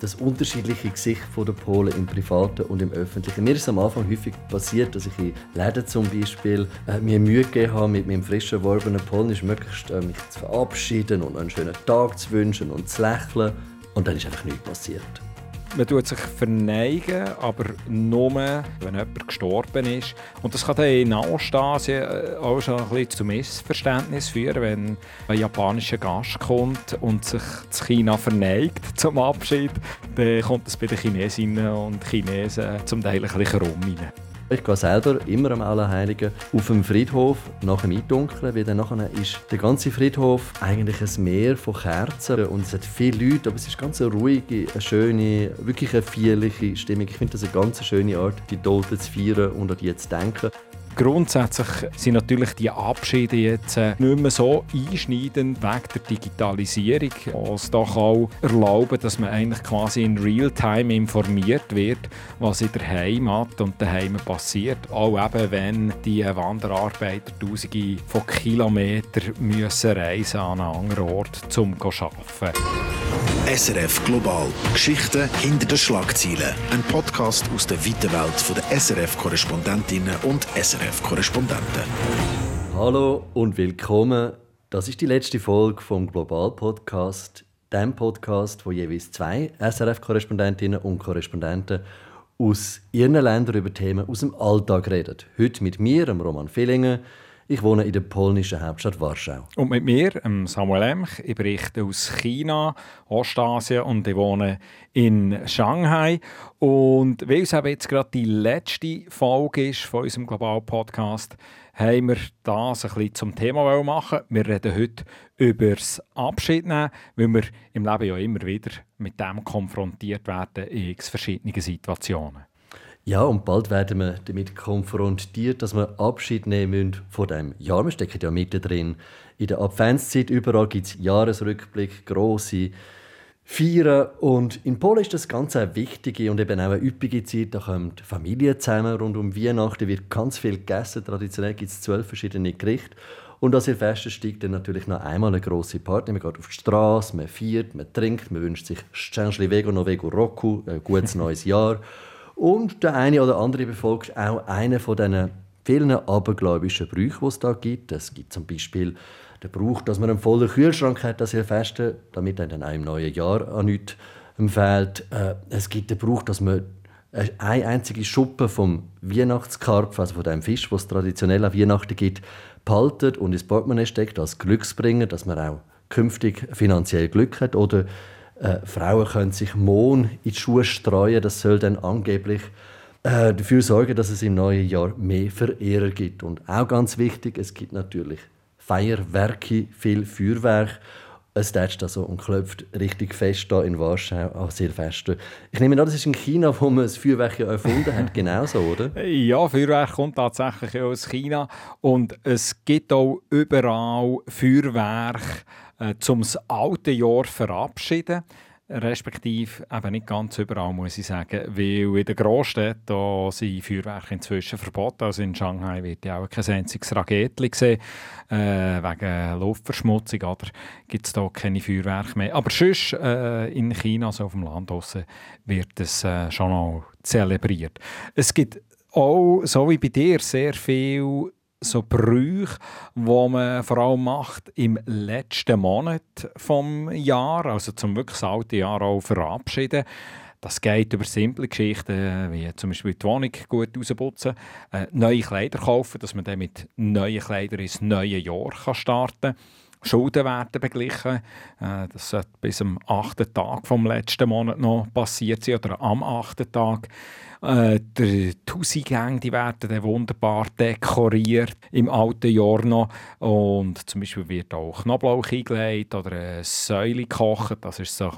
das unterschiedliche Gesicht der Polen im Privaten und im Öffentlichen. Mir ist am Anfang häufig passiert, dass ich in Läden zum Beispiel äh, mir Mühe gegeben habe, mit meinem frisch erworbenen Polnisch möglichst äh, mich zu verabschieden und einen schönen Tag zu wünschen und zu lächeln. Und dann ist einfach nichts passiert. Man tut sich verneigen, aber nur, wenn jemand gestorben ist. Und das kann dann in Ostasien äh, auch schon ein bisschen zu Missverständnis führen, wenn ein japanischer Gast kommt und sich zu China verneigt zum Abschied. Dann kommt es bei den Chinesinnen und Chinesen zum Teil ein bisschen rum. Ich gehe selber immer am Allerheiligen auf dem Friedhof nach dem Eindunkeln, weil dann nachher ist der ganze Friedhof eigentlich ein Meer von Kerzen und es hat viele Leute, aber es ist ganz eine ruhige, eine schöne, wirklich eine feierliche Stimmung. Ich finde das eine ganz schöne Art, die Toten zu feiern und an die zu denken. Grundsätzlich sind natürlich die Abschiede jetzt äh, nicht mehr so einschneidend wegen der Digitalisierung, was doch auch erlauben, dass man eigentlich quasi in Realtime informiert wird, was in der Heimat und daheim passiert. Auch eben, wenn die Wanderarbeiter Tausende von Kilometern müssen reisen an einen anderen Ort, um zu arbeiten. SRF Global. Geschichten hinter den Schlagzeilen. Ein Podcast aus der weiten Welt der SRF-Korrespondentinnen und SRF-Korrespondenten. Hallo und willkommen. Das ist die letzte Folge vom Global Podcast, dem Podcast, wo jeweils zwei SRF-Korrespondentinnen und Korrespondenten aus ihren Ländern über Themen aus dem Alltag reden. Heute mit mir, Roman Villingen, ich wohne in der polnischen Hauptstadt Warschau. Und mit mir, Samuel Emch. Ich berichte aus China, Ostasien und ich wohne in Shanghai. Und weil es jetzt gerade die letzte Folge ist von unserem Global Podcast, haben wir das ein bisschen zum Thema machen. Wir reden heute über das Abschiednehmen, weil wir im Leben ja immer wieder mit dem konfrontiert werden in verschiedenen Situationen. Ja, und bald werden wir damit konfrontiert, dass wir Abschied nehmen müssen von dem Jahr. Wir stecken ja mittendrin. In der Adventszeit überall gibt es Jahresrückblick, grosse Feiern. Und in Polen ist das ganz eine wichtige und eben auch eine üppige Zeit. Da die Familien zusammen. Rund um Weihnachten wird ganz viel gegessen. Traditionell gibt es zwölf verschiedene Gerichte. Und an Silvester steigt dann natürlich noch einmal eine grosse Party. Man geht auf die Straße, man feiert, man trinkt, man wünscht sich Stängli Vego Novego Roku, ein gutes neues Jahr. Und der eine oder andere befolgt auch einen von diesen vielen abergläubischen Brüchen, die es da gibt. Es gibt zum Beispiel den Brauch, dass man einen vollen Kühlschrank hat, das Silvester, damit dann auch im neuen Jahr an nichts fehlt. Äh, es gibt den Brauch, dass man eine einzige Schuppe vom Weihnachtskarpf, also von dem Fisch, was es traditionell an Weihnachten gibt, behaltet und ins Portemonnaie steckt als Glücksbringer, dass man auch künftig finanziell Glück hat. Oder äh, Frauen können sich Mohn in die Schuhe streuen. Das soll dann angeblich äh, dafür sorgen, dass es im neuen Jahr mehr Verehrer gibt. Und auch ganz wichtig, es gibt natürlich Feierwerke, viel Feuerwerk. Es tätscht also und klopft richtig fest da in Warschau an Silvester. Ich nehme an, das ist in China, wo man das Feuerwerk ja erfunden hat, genauso, oder? Ja, Feuerwerk kommt tatsächlich aus China und es gibt auch überall Feuerwerk äh, zum alte Jahr verabschieden. Respektive eben nicht ganz überall, muss ich sagen. Weil in den Großstädten sind Feuerwerke inzwischen verboten. Also in Shanghai wird ja auch kein einziges Raketli gesehen. Äh, wegen Luftverschmutzung oder gibt es da keine Feuerwerke mehr. Aber sonst äh, in China, also auf dem Land draussen, wird es äh, schon auch zelebriert. Es gibt auch, so wie bei dir, sehr viel so Brüche, die man vor allem macht im letzten Monat vom Jahr, also zum wirklich das alte Jahr auch verabschieden. Das geht über simple Geschichten, wie zum Beispiel die Wohnung gut rausputzen, äh, neue Kleider kaufen, dass man dann mit neuen Kleidern ins neue Jahr kann starten kann. Schulden werden beglichen. Äh, das sollte bis am achten Tag vom letzten Monat noch passiert sein oder am achten Tag. Äh, die Hausgänge die werden dann wunderbar dekoriert im alten Jahr noch. Und zum Beispiel wird auch Knoblauch eingelegt oder eine Säule gekocht. Das ist so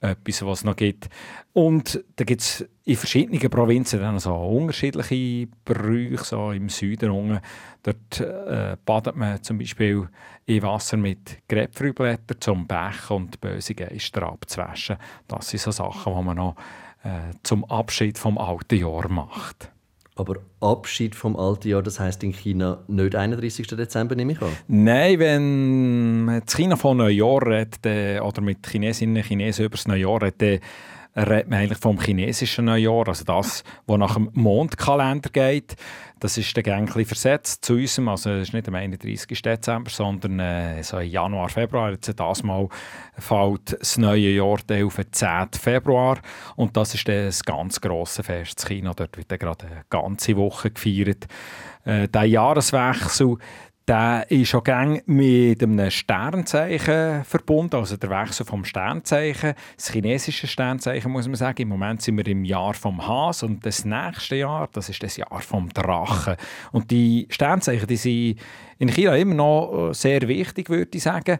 etwas, was es noch gibt. Und da gibt es in verschiedenen Provinzen dann so unterschiedliche Brüche, so im Süden unten. Dort äh, badet man zum Beispiel in Wasser mit Grapefruitblättern zum Bech und böse Geister abzuwaschen. Das sind so Sachen, die man noch äh, zum Abschied vom alten Jahr macht. Aber Abschied vom alten Jahr, das heißt in China nicht 31. Dezember, nehme ich an? Nein, wenn China von Neujahr redet oder mit Chinesinnen und Chinesen über das Neujahr redet, redet man eigentlich vom chinesischen Neujahr, also das, was nach dem Mondkalender geht. Das ist dann ein versetzt zu unserem, also es ist nicht am 31. Dezember, sondern äh, so Januar, Februar. Jetzt das Mal fällt das neue Jahr auf den 10. Februar und das ist dann ein ganz grosses Fest in China. Dort wird dann gerade eine ganze Woche gefeiert. Äh, der Jahreswechsel, der ist auch gang mit einem Sternzeichen verbunden, also der Wechsel vom Sternzeichen, das chinesische Sternzeichen muss man sagen. Im Moment sind wir im Jahr vom Has und das nächste Jahr, das ist das Jahr vom Drachen. Und die Sternzeichen, die sind in China immer noch sehr wichtig, würde ich sagen.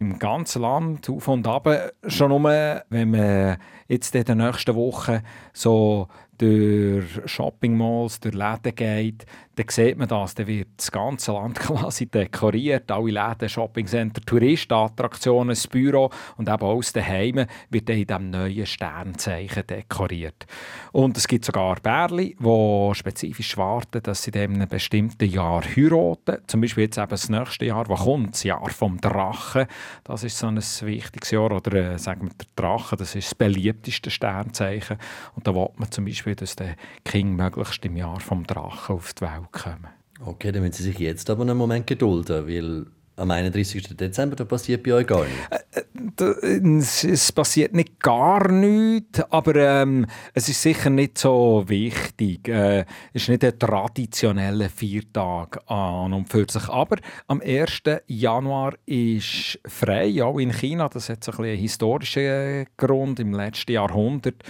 Im ganzen Land, auf und ab. Schon nur, wenn man jetzt in den nächsten Wochen so durch Shopping Malls, durch Läden geht, dann sieht man das. Dann wird das ganze Land quasi dekoriert. Alle Läden, Shoppingcenter, Touristenattraktionen, das Büro und eben aus den Heimen wird in diesem neuen Sternzeichen dekoriert. Und es gibt sogar Bärli, die spezifisch warten, dass sie in einem bestimmten Jahr heiraten. Zum Beispiel jetzt eben das nächste Jahr, das kommt, das Jahr vom Drachen. Das ist so ein wichtiges Jahr. Oder äh, sagen wir, der Drache, das ist das beliebteste Sternzeichen. Und da will man zum Beispiel, dass der King möglichst im Jahr vom Drachen auf die Welt kommen. Okay, dann müssen Sie sich jetzt aber einen Moment gedulden, weil am 31. Dezember da passiert bei euch gar nichts. Äh, äh, es passiert nicht gar nichts, aber ähm, es ist sicher nicht so wichtig. Äh, es ist nicht ein traditioneller Viertag an und für sich. Aber am 1. Januar ist frei, auch in China. Das hat so ein einen historischen Grund. Im letzten Jahrhundert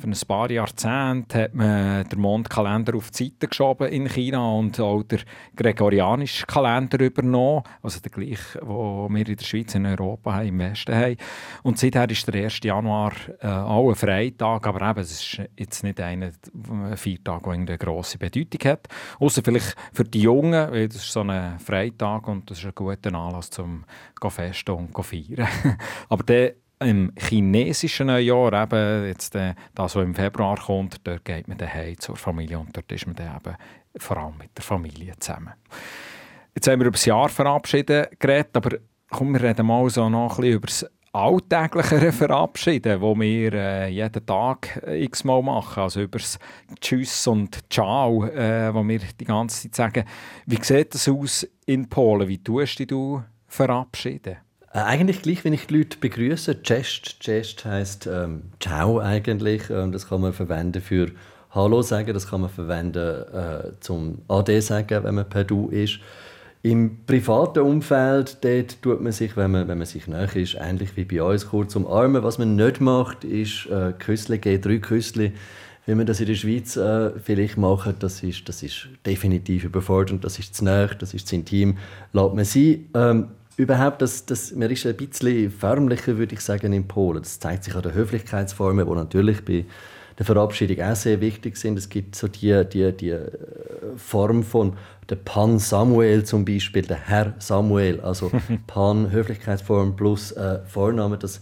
für ein paar Jahrzehnte hat man den Mondkalender auf die Seite geschoben in China und auch der gregorianische Kalender übernommen, also der gleiche, den wir in der Schweiz in Europa haben, im Westen haben. Und seither ist der 1. Januar äh, auch ein Freitag, aber eben, es ist jetzt nicht ein Feiertag, der eine grosse Bedeutung hat. Außer vielleicht für die Jungen, weil das ist so ein Freitag und das ist ein guter Anlass zum festen und feiern. aber der im chinesischen Neujahr, eben jetzt, äh, das, was im Februar kommt, dort geht man daheim zur Familie und dort ist man dann eben vor allem mit der Familie zusammen. Jetzt haben wir über das Jahr verabschiedet geredet, aber komm, wir reden mal so noch ein über das alltäglichere Verabschieden, das wir äh, jeden Tag x-mal machen. Also über das Tschüss und Ciao, äh, wo wir die ganze Zeit sagen. Wie sieht das aus in Polen? Wie tust du dich verabschieden? Äh, eigentlich gleich, wenn ich die Leute begrüße. Cześć, Cześć heisst ähm, Ciao eigentlich. Ähm, das kann man verwenden für Hallo sagen, das kann man verwenden äh, zum Ade sagen, wenn man per Du ist. Im privaten Umfeld dort tut man sich, wenn man, wenn man sich näher ist, ähnlich wie bei uns, kurz umarmen. Was man nicht macht, ist äh, Küssle geben, drei Küssle. Wie man das in der Schweiz äh, vielleicht macht, das ist, das ist definitiv überfordernd, das ist zu nah, das ist zu intim. Lässt man sein. Ähm, überhaupt, das, das, man ist ein bisschen förmlicher, würde ich sagen, in Polen. Das zeigt sich an den Höflichkeitsformen, die natürlich bei der Verabschiedung auch sehr wichtig sind. Es gibt so die, die, die äh, Form von der Pan Samuel zum Beispiel, der Herr Samuel, also Pan Höflichkeitsform plus äh, Vorname. Das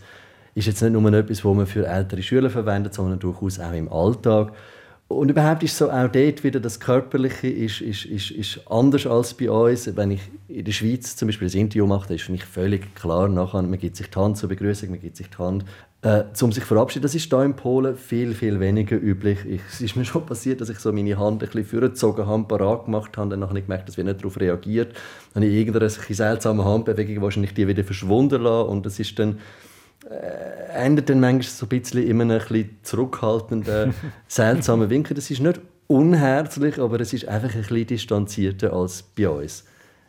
ist jetzt nicht nur etwas, was man für ältere Schüler verwendet, sondern durchaus auch im Alltag. Und überhaupt ist so auch dort wieder das Körperliche ist, ist, ist, ist anders als bei uns. Wenn ich in der Schweiz zum Beispiel ein Interview mache, ist für mich völlig klar, nachher, man gibt sich die Hand zur Begrüßung, man gibt sich die Hand, äh, um sich verabschieden. Das ist hier in Polen viel, viel weniger üblich. Ich, es ist mir schon passiert, dass ich so meine Hand ein bisschen vorgezogen habe, parat gemacht habe, dann habe ich gemerkt, dass wir nicht darauf reagiert. Dann habe ich irgendeine seltsame Handbewegung wahrscheinlich die wieder verschwunden lassen und das ist dann endet dann manchmal so ein bisschen einem ein zurückhaltenden, seltsamen Winkel. Das ist nicht unherzlich, aber es ist einfach ein bisschen distanzierter als bei uns.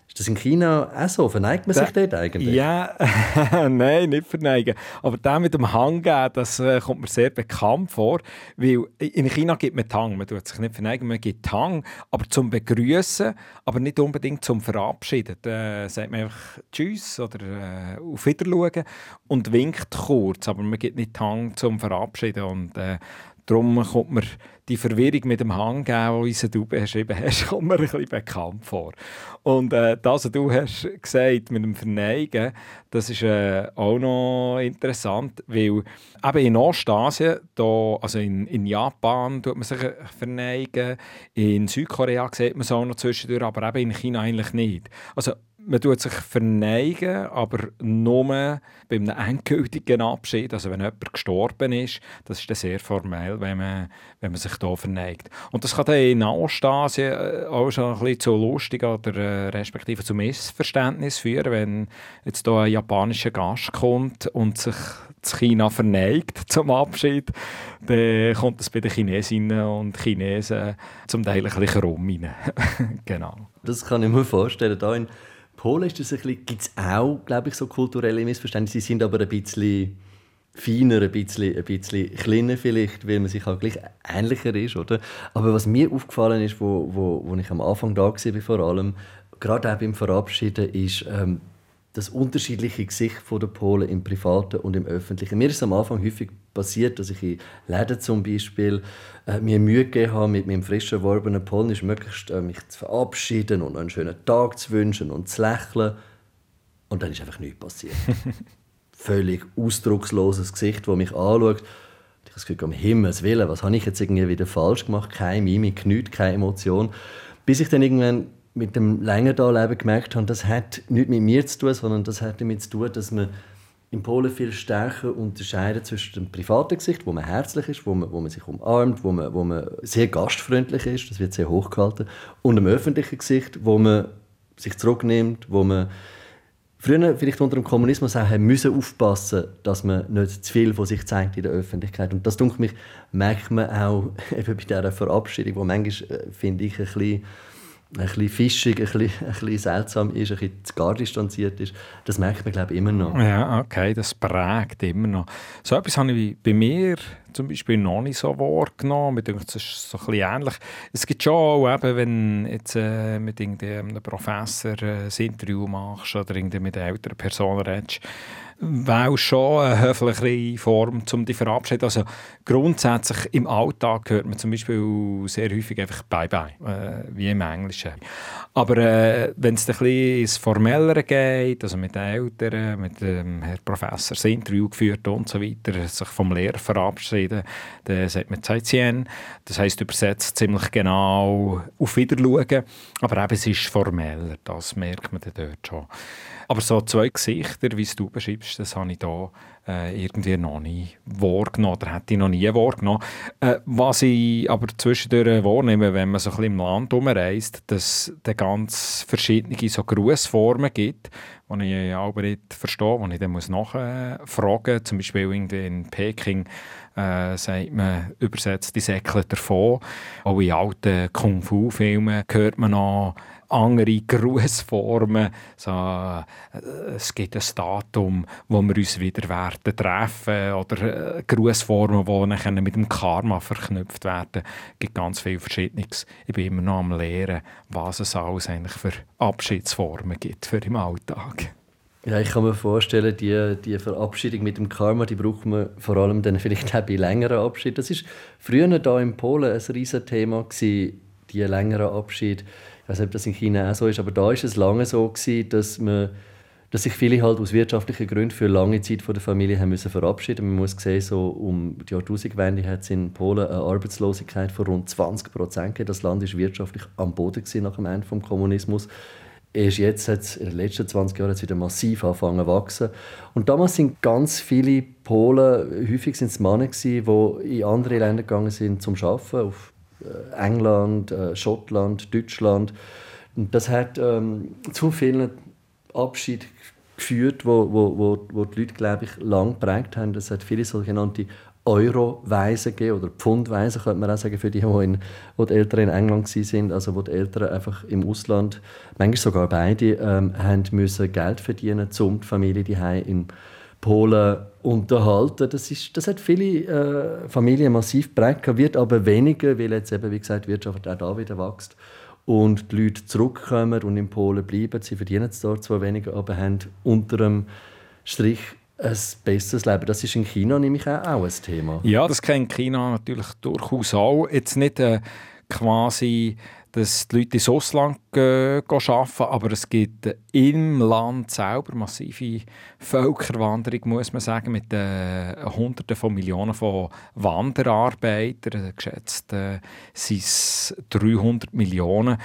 Ist das in China auch so? Verneigt man sich dort eigentlich? Ja, nein, nicht verneigen. Aber der mit dem Hang geben, das äh, kommt mir sehr bekannt vor. Weil in China gibt man Hang. Man tut sich nicht verneigen, man gibt Hang. Aber zum Begrüßen, aber nicht unbedingt zum Verabschieden. Da sagt man einfach Tschüss oder äh, auf Wiedersehen und winkt kurz. Aber man gibt nicht Hang zum Verabschieden. Und äh, darum kommt mir die Verwirrung mit dem Hang, unser du beschrieben hast, kommt mir ein bisschen bekannt vor. Und äh, das, was du hast gesagt mit dem Verneigen, das ist äh, auch noch interessant, weil eben in Ostasien, da, also in, in Japan tut man sich verneigen, in Südkorea sieht man es auch noch zwischendurch, aber eben in China eigentlich nicht. Also man tut sich verneigen, aber nur bei einem endgültigen Abschied, also wenn jemand gestorben ist, das ist dann sehr formell, wenn man, wenn man sich da verneigt. Und das kann in Ostasien äh, auch schon ein bisschen zu lustig oder äh, respektive zu Missverständnis führen, wenn jetzt hier ein japanischer Gast kommt und sich zu China verneigt zum Abschied, dann kommt es bei den Chinesinnen und Chinesen zum Teil ein bisschen rum genau. Das kann ich mir vorstellen. Da in Polen ist gibt es auch, glaube ich, so kulturelle Missverständnisse. Sie sind aber ein bisschen feiner, ein bisschen, ein bisschen kleiner vielleicht, weil man sich auch gleich ähnlicher ist, oder? Aber was mir aufgefallen ist, wo, wo, wo ich am Anfang da war, vor allem, gerade auch beim Verabschieden, ist, ähm, das unterschiedliche Gesicht der Polen im Privaten und im Öffentlichen. Mir ist am Anfang häufig passiert, dass ich in Läden zum Beispiel äh, mir Mühe gegeben habe, mit meinem frisch erworbenen Polnisch möglichst äh, mich zu verabschieden und einen schönen Tag zu wünschen und zu lächeln. Und dann ist einfach nichts passiert. Völlig ausdrucksloses Gesicht, das mich anschaut. Ich habe das Gefühl, um Himmels Willen, was habe ich jetzt irgendwie wieder falsch gemacht? Keine Mimik, nichts, keine Emotion. Bis ich dann irgendwann mit dem länger da Leben gemerkt habe, das hat nicht mit mir zu tun, sondern das hat damit zu tun, dass man in Polen viel stärker unterscheiden zwischen dem privaten Gesicht, wo man herzlich ist, wo man, wo man sich umarmt, wo man, wo man sehr gastfreundlich ist, das wird sehr hochgehalten, und dem öffentlichen Gesicht, wo man sich zurücknimmt, wo man früher vielleicht unter dem Kommunismus auch haben müssen aufpassen, dass man nicht zu viel von sich zeigt in der Öffentlichkeit. Und das denke mich merkt man auch eben bei dieser Verabschiedung, wo manchmal äh, finde ich ein bisschen ein bisschen fischig, ein bisschen, ein bisschen seltsam ist, ein bisschen zu gar distanziert ist, das merkt man, glaube ich, immer noch. Ja, okay, das prägt immer noch. So etwas habe ich bei mir zum Beispiel noch nicht so wahrgenommen. Ich denke, das ist so ein bisschen ähnlich. Es gibt schon auch, eben, wenn jetzt äh, mit einem Professor äh, ein Interview machst oder mit älteren Personen redest, wäre schon eine höflichere Form, um die verabschieden. Also grundsätzlich im Alltag hört man zum Beispiel sehr häufig einfach Bye-bye, äh, wie im Englischen. Aber äh, wenn es ein bisschen ins Formellere geht, also mit den Eltern, mit dem Herr Professor das Interview geführt und so weiter, sich vom Lehrer verabschieden, dann sagt man Zeitien. Das heisst übersetzt ziemlich genau auf Wiederschauen. Aber eben, es ist formeller, das merkt man dort schon. Aber so zwei Gesichter, wie du beschreibst, das habe ich da äh, irgendwie noch nie wahrgenommen oder hätte ich noch nie wahrgenommen. Äh, was ich aber zwischendurch wahrnehme, wenn man so ein bisschen im Land umreist, dass es ganz verschiedene so Grußformen gibt, die ich aber nicht verstehe, die ich dann muss nachfragen muss. Zum Beispiel irgendwie in Peking äh, sagt man übersetzt die Säckle davon. Auch in alten Kung-Fu-Filmen hört man noch andere Grußformen. So, äh, es gibt ein Datum, wo wir uns wieder werden treffen oder äh, Grußformen, die mit dem Karma verknüpft werden. Es gibt ganz viele Verschiedenes. Ich bin immer noch am Lehren, was es alles eigentlich für Abschiedsformen gibt für im Alltag. Ja, ich kann mir vorstellen, die, die Verabschiedung mit dem Karma, die braucht man vor allem dann vielleicht auch bei längeren Abschieden. Das war früher hier in Polen ein riesiges Thema, die längeren Abschiede ich weiß nicht, ob das in China auch so ist, aber da war es lange so gewesen, dass man dass sich viele halt aus wirtschaftlichen Gründen für lange Zeit von der Familie haben müssen verabschieden. Man muss sehen, so um die Jahrtausendwende hat es in Polen eine Arbeitslosigkeit von rund 20 Prozent Das Land ist wirtschaftlich am Boden gewesen nach dem Ende des Kommunismus. Erst jetzt hat es in den letzten 20 Jahren wieder massiv angefangen zu wachsen. Und damals sind ganz viele Polen, häufig sind es Männer, die in andere Länder gegangen sind zum Arbeiten, auf England, äh, Schottland, Deutschland. Das hat ähm, zu vielen Abschied geführt, wo, wo, wo, wo die Leute, glaube ich, lang geprägt haben. Es hat viele sogenannte Euro-Weisen gegeben, oder Pfund-Weisen, könnte man auch sagen, für die, die, in, wo die Eltern in England waren, also wo die Eltern einfach im Ausland, manchmal sogar beide, ähm, haben müssen Geld verdienen, um die Familie die in Polen unterhalten. Das, ist, das hat viele äh, Familien massiv geprägt, wird aber weniger, weil jetzt eben, wie gesagt, die Wirtschaft auch da wieder wächst und die Leute zurückkommen und in Polen bleiben. Sie verdienen es dort zwar weniger, aber haben unter dem Strich ein besseres Leben. Das ist in China nämlich auch ein Thema. Ja, das kennt China natürlich durchaus auch. Jetzt nicht äh, quasi dass die Leute ins Ausland gehen arbeiten, aber es gibt im Land selber massive Völkerwanderung, muss man sagen, mit äh, Hunderten von Millionen von Wanderarbeitern. Geschätzt äh, sind es 300 Millionen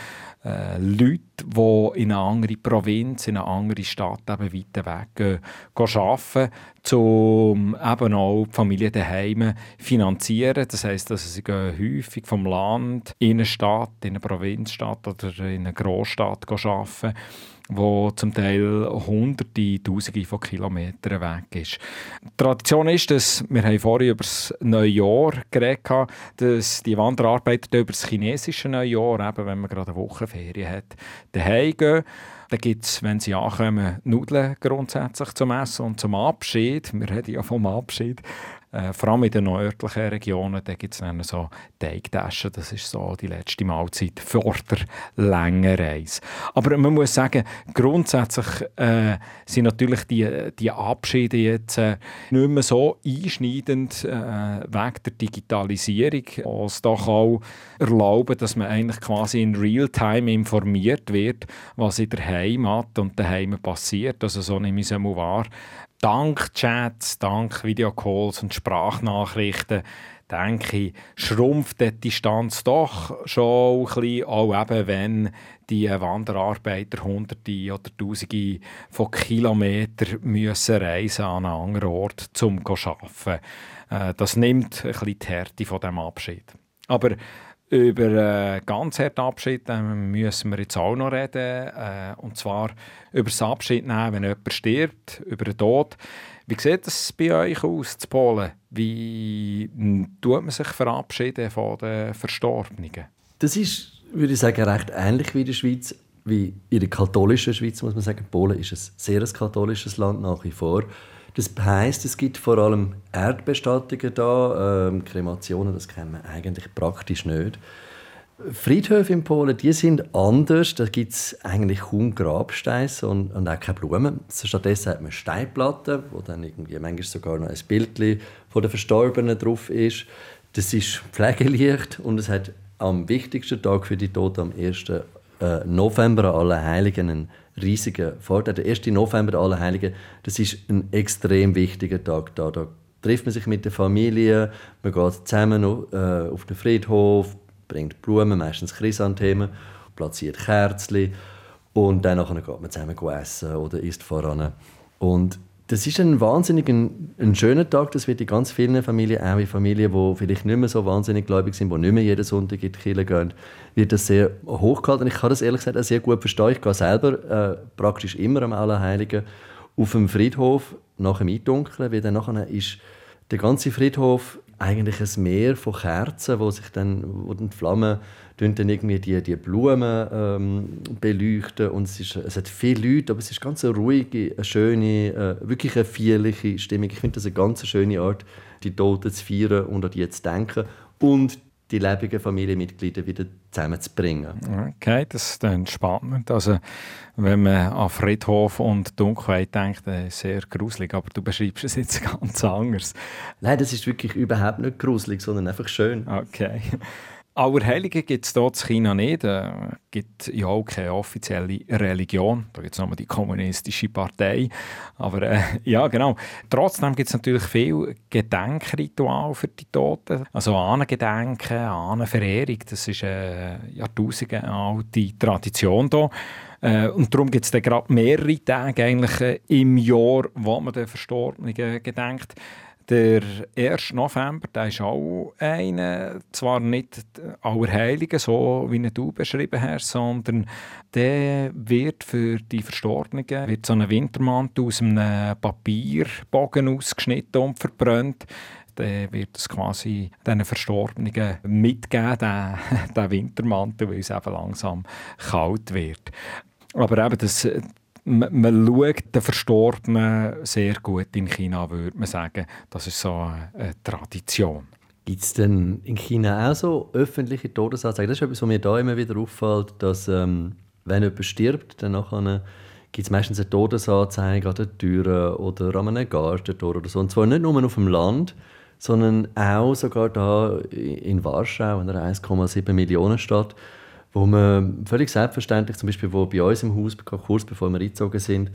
äh, Leute, die in eine andere Provinz, in eine andere Stadt eben weiter weg gehen, arbeiten, um eben auch die Familie daheim finanzieren. Das heisst, dass sie gehen häufig vom Land in eine Stadt, in eine Provinzstadt oder in eine Großstadt arbeiten wo zum Teil hunderte, tausende von Kilometern weg ist. Die Tradition ist, dass wir haben vorhin über das Neujahr geredet haben, dass die Wanderarbeiter über das chinesische Neujahr, eben wenn man gerade eine Wochenferien hat, daheim gehen. Dann gibt es, wenn sie ankommen, Nudeln grundsätzlich zum Essen und zum Abschied. Wir reden ja vom Abschied. Äh, vor allem in den nördlichen Regionen, da gibt es so Teigtaschen, das ist so die letzte Mahlzeit vor der langen Reise. Aber man muss sagen, grundsätzlich äh, sind natürlich die, die Abschiede jetzt äh, nicht mehr so einschneidend äh, wegen der Digitalisierung, was doch auch erlauben, dass man eigentlich quasi in Realtime informiert wird, was in der Heimat und daheim passiert. Also so nehme ich es einmal dank Chats, dank Videocalls und Sprachnachrichten, denke ich, schrumpft die Distanz doch schon ein bisschen, auch eben, wenn die Wanderarbeiter Hunderte oder Tausende von Kilometern müssen reisen an einen anderen Ort, um zu arbeiten. Das nimmt ein bisschen die Härte von dem Abschied. Aber über äh, ganz harten Abschied äh, müssen wir jetzt auch noch reden. Äh, und zwar über das Abschied nehmen, wenn jemand stirbt, über den Tod. Wie sieht es bei euch aus, zu Polen? Wie tut man sich verabschieden von den Verstorbenen? Das ist, würde ich sagen, recht ähnlich wie in der Schweiz. Wie in der katholischen Schweiz, muss man sagen. Polen ist ein sehr katholisches Land nach wie vor. Das heisst, es gibt vor allem Erdbestattungen da. Ähm, Kremationen, das kennen wir eigentlich praktisch nicht. Friedhöfe in Polen, die sind anders. Da gibt es eigentlich kaum Grabsteine und, und auch keine Blumen. Stattdessen hat man Steinplatten, wo dann irgendwie manchmal sogar noch ein Bild von der Verstorbenen drauf ist. Das ist pflegeleicht und es hat am wichtigsten Tag für die Toten, am 1. Äh, November, an Allerheiligen, einen riesigen Vorteil. Der 1. November, alle Heiligen, das ist ein extrem wichtiger Tag. Da, da trifft man sich mit der Familie, man geht zusammen äh, auf den Friedhof, bringt Blumen, meistens Chrysanthemen, platziert Kerzen und dann geht man zusammen essen oder isst voran. Und das ist ein wahnsinnig ein, ein, schöner Tag. Das wird in ganz vielen Familien, auch in Familien, die vielleicht nicht mehr so wahnsinnig gläubig sind, die nicht mehr jeden Sonntag in die Kirche gehen, wird das sehr hochgehalten. Ich kann das ehrlich gesagt auch sehr gut verstehen. Ich gehe selber äh, praktisch immer am Allerheiligen auf dem Friedhof nach dem Eindunkeln, weil dann nachher ist der ganze Friedhof eigentlich ein Meer von Kerzen, wo sich dann, wo die Flammen dann irgendwie die, die Blumen ähm, beleuchten und es, ist, es hat viele Leute, aber es ist ganz eine ruhige, eine schöne, äh, wirklich eine feierliche Stimmung. Ich finde das eine ganz schöne Art, die Toten zu feiern und an die zu denken und die lebenden Familienmitglieder wieder zusammenzubringen. Okay, das ist dann spannend. Also, wenn man an Friedhof und Dunkelheit denkt, äh, sehr gruselig, aber du beschreibst es jetzt ganz anders. Nein, das ist wirklich überhaupt nicht gruselig, sondern einfach schön. Okay. Allerheiligen gibt es hier in China nicht. Es äh, gibt ja auch keine offizielle Religion. Da gibt es nochmal die kommunistische Partei. Aber äh, ja, genau. Trotzdem gibt es natürlich viel Gedenkritual für die Toten. Also Ahnengedenken, Ahnenverehrung. Das ist eine Jahrtausende alte Tradition hier. Äh, und darum gibt es gerade mehrere Tage eigentlich, äh, im Jahr, wo man den Verstorbenen gedenkt. Der 1. November, der ist auch einer, zwar nicht Allerheiligen, so wie du beschrieben hast, sondern der wird für die Verstorbenen wird so ein Wintermantel aus einem Papierbogen ausgeschnitten und verbrannt. Dann wird es quasi diesen Verstorbenen mitgeben, diesen Wintermantel, weil es eben langsam kalt wird. Aber eben das, man, man schaut den Verstorbenen sehr gut in China, würde man sagen. Das ist so eine Tradition. Gibt es denn in China auch so öffentliche Todesanzeigen? Das ist etwas, was mir da immer wieder auffällt, dass ähm, wenn jemand stirbt, dann gibt es meistens eine Todesanzeige an der Tür oder an einem Gartentor oder so. Und zwar nicht nur auf dem Land, sondern auch sogar da in Warschau, in einer 1,7 Millionen Stadt, wo man völlig selbstverständlich, zum Beispiel wo bei uns im Haus, kurz bevor wir eingezogen sind,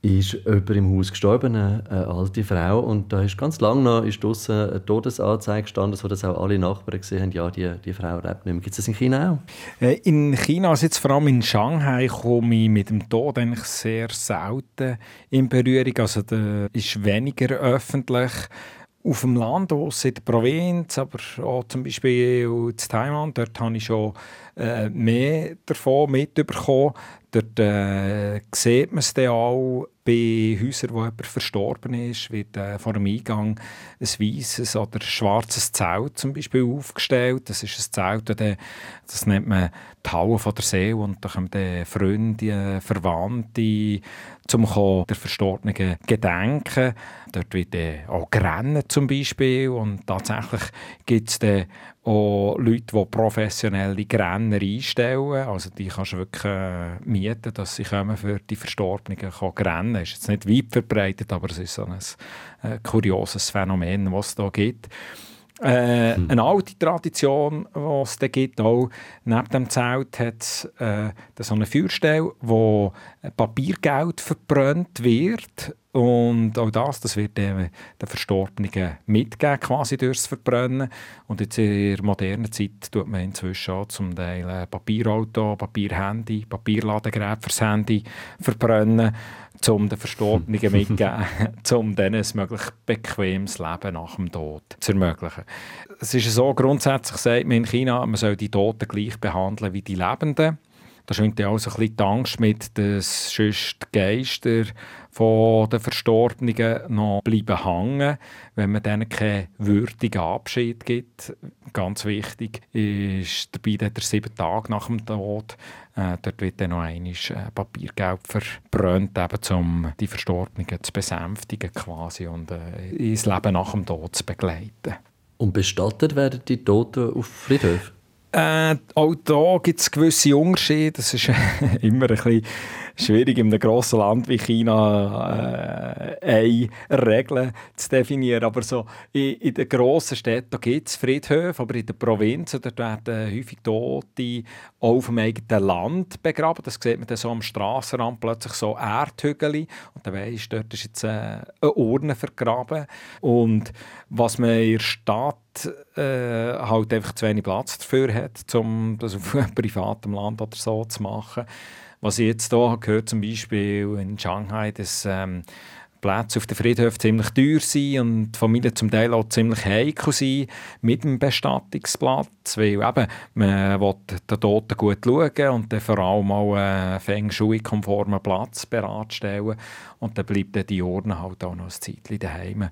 ist jemand im Haus gestorben, eine, alte Frau. Und da ist ganz lange noch ist eine Todesanzeige gestanden, sodass auch alle Nachbarn gesehen haben, ja, die, die Frau lebt nicht mehr. Gibt es das in China auch? Äh, in China, also jetzt vor allem in Shanghai, komme ich mit dem Tod eigentlich sehr selten in Berührung. Also da ist weniger öffentlich auf dem Land, aus in der Provinz, aber auch zum Beispiel in Taiwan, dort habe ich schon äh, mehr davon mitbekommen. Dort äh, sieht man es dann auch bei Häusern, wo jemand verstorben ist, wird äh, vor dem Eingang ein weißes oder schwarzes Zelt zum Beispiel aufgestellt. Das ist ein Zelt, das nennt man Halle von der Seele und da kommen dann Freunde, Verwandte zum der Verstorbenen gedenken. Dort wird auch gerannt zum Beispiel und tatsächlich gibt es dann auch Leute, die professionelle Grenner einstellen. Also die kannst du wirklich äh, mieten, dass sie kommen für die Verstorbenen kann rennen. Das ist jetzt nicht weit verbreitet, aber es ist so ein äh, kurioses Phänomen, was es da gibt. Äh, hm. Eine alte Tradition, die es da gibt, auch neben dem Zelt, hat es äh, so eine Feuerstelle, wo Papiergeld verbrannt wird. Und auch das, das wird den, den Verstorbenen mitgegeben, quasi durchs Verbrennen. Und jetzt in der modernen Zeit tut man inzwischen auch zum Teil äh, Papierauto, Papierhandy, Papierladegräber fürs Handy verbrennen um den Verstorbenen mitzugeben, um denen ein möglichst bequemes Leben nach dem Tod zu ermöglichen. Es ist so, grundsätzlich sagt man in China, man soll die Toten gleich behandeln wie die Lebenden. Da schwingt ja auch so ein bisschen die Angst mit, dass sonst die Geister von den Verstorbenen noch bleiben hängen, wenn man denen keinen würdigen Abschied gibt. Ganz wichtig ist dabei der sieben Tage nach dem Tod. Äh, dort wird dann noch einmal äh, Papiergeld verbrannt, um die Verstorbenen zu besänftigen quasi und äh, ins Leben nach dem Tod zu begleiten. Und bestattet werden die Toten auf Friedhöfen? Äh, auch da gibt es gewisse Unterschiede. Das ist immer ein bisschen schwierig, in einem grossen Land wie China äh, eine Regel zu definieren. Aber so in, in den grossen Städten gibt es Friedhöfe, aber in den Provinzen dort werden häufig Tote auf dem eigenen Land begraben. Das sieht man dann so am Strassenrand plötzlich so Erdhügel und dann weisst dort ist jetzt äh, eine Urne vergraben. Und was man in der Stadt äh, halt einfach zu wenig Platz dafür hat, um das auf privatem Land oder so zu machen. Was ich jetzt hier gehört, zum Beispiel in Shanghai, dass ähm, Plätze auf den Friedhöfen ziemlich teuer sind und die Familie zum Teil auch ziemlich heikel sind mit dem Bestattungsplatz, weil eben, man will den Toten gut schauen und dann vor allem auch einen Feng Shui-konformen Platz bereitstellen und dann bleibt dann die Urne halt auch noch ein Zeitchen daheim.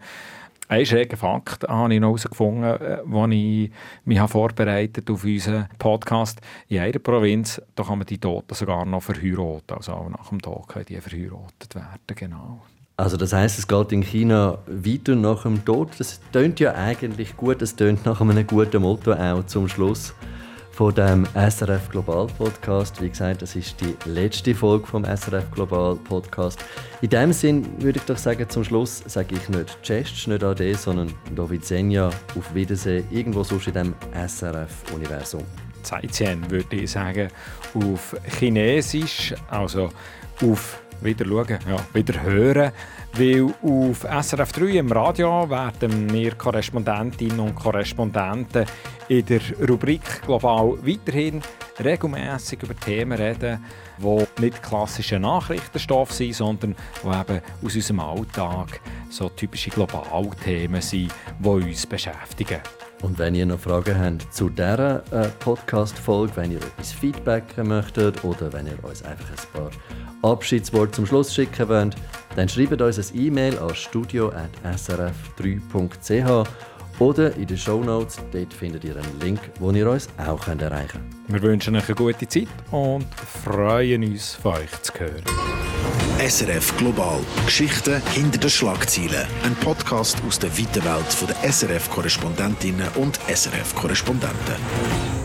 Ein schräger Fakt habe ich noch herausgefunden, als äh, ich mich vorbereitet auf unseren Podcast. In einer Provinz da kann man die Toten sogar noch verheiraten. Also auch nach dem Tod können die verheiratet werden. Genau. Also das heißt, es geht in China weiter nach dem Tod. Das tönt ja eigentlich gut. Das tönt nach einem guten Motto auch zum Schluss von dem SRF Global Podcast. Wie gesagt, das ist die letzte Folge vom SRF Global Podcast. In dem Sinn würde ich doch sagen, zum Schluss sage ich nicht Tschest, nicht Ade, sondern Dovidzenia, auf Wiedersehen, irgendwo sonst in dem SRF-Universum. Zaijian würde ich sagen, auf Chinesisch, also auf wieder schauen, ja, wieder hören. Weil auf SRF 3 im Radio werden wir Korrespondentinnen und Korrespondenten in der Rubrik Global weiterhin regelmäßig über Themen reden, die nicht klassische Nachrichtenstoff sind, sondern die eben aus unserem Alltag so typische Globalthemen sind, die uns beschäftigen. Und wenn ihr noch Fragen habt zu dieser äh, Podcast-Folge, wenn ihr etwas Feedback möchtet oder wenn ihr uns einfach ein paar Abschiedsworte zum Schluss schicken wollt, dann schreibt uns ein E-Mail an studio.srf3.ch oder in den Show Notes. Dort findet ihr einen Link, wo ihr uns auch erreichen könnt. Wir wünschen euch eine gute Zeit und freuen uns, von euch zu hören. SRF Global. Geschichten hinter den Schlagzeilen. Ein Podcast aus der weiten Welt der SRF-Korrespondentinnen und SRF-Korrespondenten.